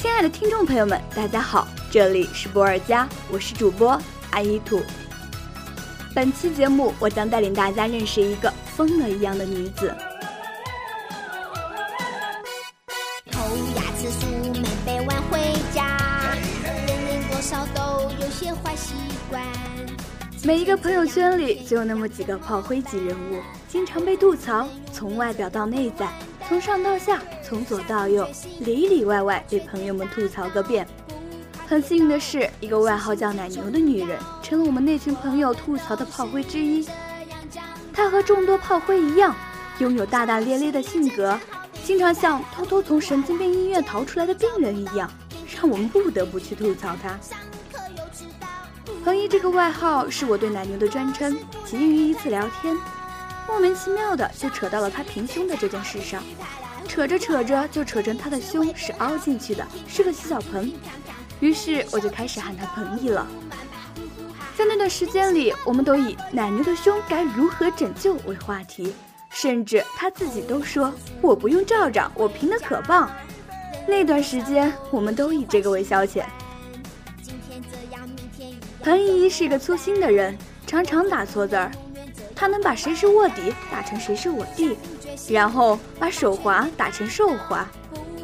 亲爱的听众朋友们，大家好，这里是博尔家，我是主播阿依土。本期节目，我将带领大家认识一个疯了一样的女子。偷牙吃书没背晚回家，人人多少都有些坏习惯。每一个朋友圈里就有那么几个炮灰级人物，经常被吐槽，从外表到内在，从上到下，从左到右，里里外外被朋友们吐槽个遍。很幸运的是，一个外号叫奶牛的女人，成了我们那群朋友吐槽的炮灰之一。她和众多炮灰一样，拥有大大咧咧的性格，经常像偷偷从神经病医院逃出来的病人一样，让我们不得不去吐槽她。彭一这个外号是我对奶牛的专称，起因于一次聊天，莫名其妙的就扯到了她平胸的这件事上，扯着扯着就扯成他的胸是凹进去的，是个洗澡盆。于是我就开始喊他彭毅了。在那段时间里，我们都以奶牛的胸该如何拯救为话题，甚至他自己都说我不用罩罩，我平的可棒。那段时间，我们都以这个为消遣。彭姨是一个粗心的人，常常打错字儿。他能把谁是卧底打成谁是我弟，然后把手滑打成手滑。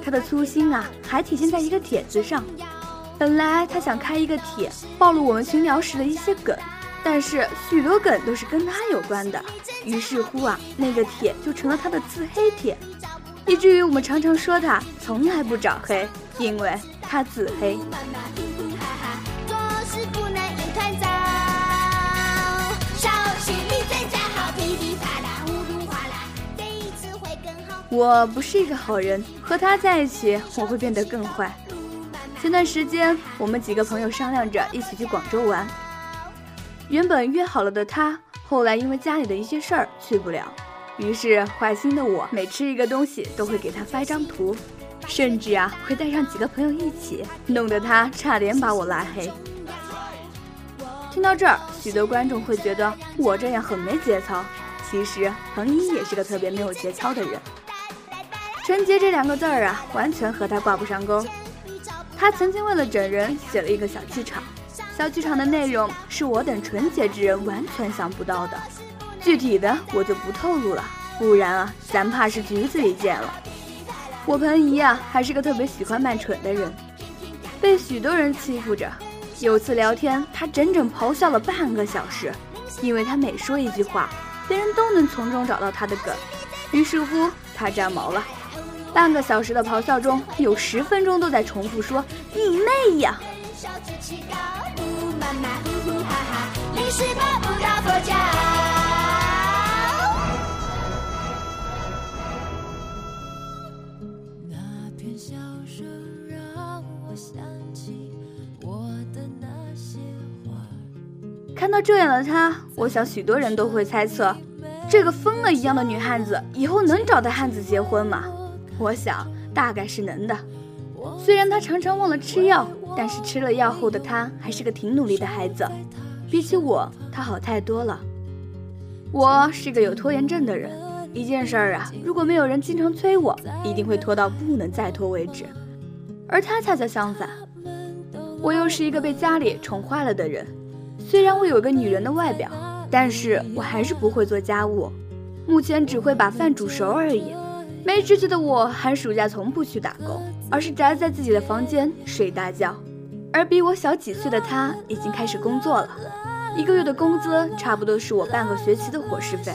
他的粗心啊，还体现在一个帖子上。本来他想开一个帖，暴露我们群聊时的一些梗，但是许多梗都是跟他有关的，于是乎啊，那个帖就成了他的自黑帖，以至于我们常常说他从来不找黑，因为他自黑。我不是一个好人，和他在一起我会变得更坏。前段时间，我们几个朋友商量着一起去广州玩。原本约好了的他，后来因为家里的一些事儿去不了。于是坏心的我，每吃一个东西都会给他发一张图，甚至啊会带上几个朋友一起，弄得他差点把我拉黑。听到这儿，许多观众会觉得我这样很没节操。其实彭一也是个特别没有节操的人。纯洁这两个字儿啊，完全和他挂不上钩。他曾经为了整人写了一个小剧场，小剧场的内容是我等纯洁之人完全想不到的，具体的我就不透露了，不然啊，咱怕是局子里见了。我彭姨啊，还是个特别喜欢扮蠢的人，被许多人欺负着。有次聊天，他整整咆哮了半个小时，因为他每说一句话，别人都能从中找到他的梗，于是乎他炸毛了。半个小时的咆哮中，有十分钟都在重复说“你妹呀”。看到这样的他，我想许多人都会猜测，这个疯了一样的女汉子以后能找到汉子结婚吗？我想大概是能的，虽然他常常忘了吃药，但是吃了药后的他还是个挺努力的孩子，比起我，他好太多了。我是个有拖延症的人，一件事儿啊，如果没有人经常催我，一定会拖到不能再拖为止。而他恰恰相反，我又是一个被家里宠坏了的人，虽然我有个女人的外表，但是我还是不会做家务，目前只会把饭煮熟而已。没知觉的我，寒暑假从不去打工，而是宅在自己的房间睡大觉。而比我小几岁的他，已经开始工作了，一个月的工资差不多是我半个学期的伙食费。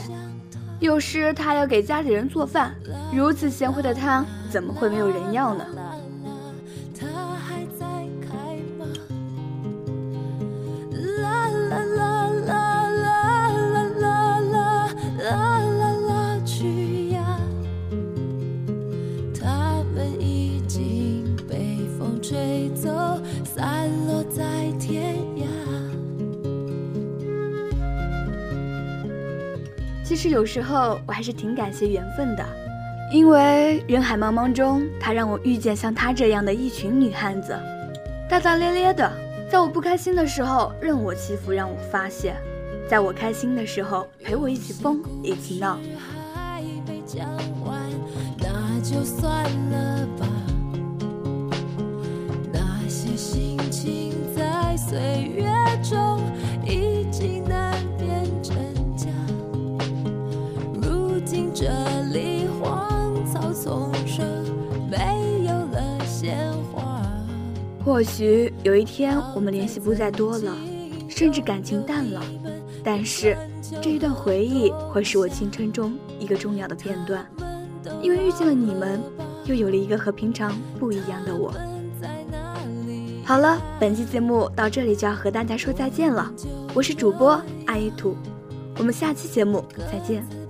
有时他还要给家里人做饭，如此贤惠的他，怎么会没有人要呢？其实有时候我还是挺感谢缘分的，因为人海茫茫中，他让我遇见像她这样的一群女汉子，大大咧咧的，在我不开心的时候任我欺负，让我发泄；在我开心的时候陪我一起疯，一起闹。就算了吧。那些心情在岁月中已经难辨真假。如今这里荒草丛生没有了鲜花。或许有一天我们联系不再多了甚至感情淡了但是这一段回忆会是我青春中一个重要的片段。因为遇见了你们，又有了一个和平常不一样的我。好了，本期节目到这里就要和大家说再见了，我是主播阿一图，我们下期节目再见。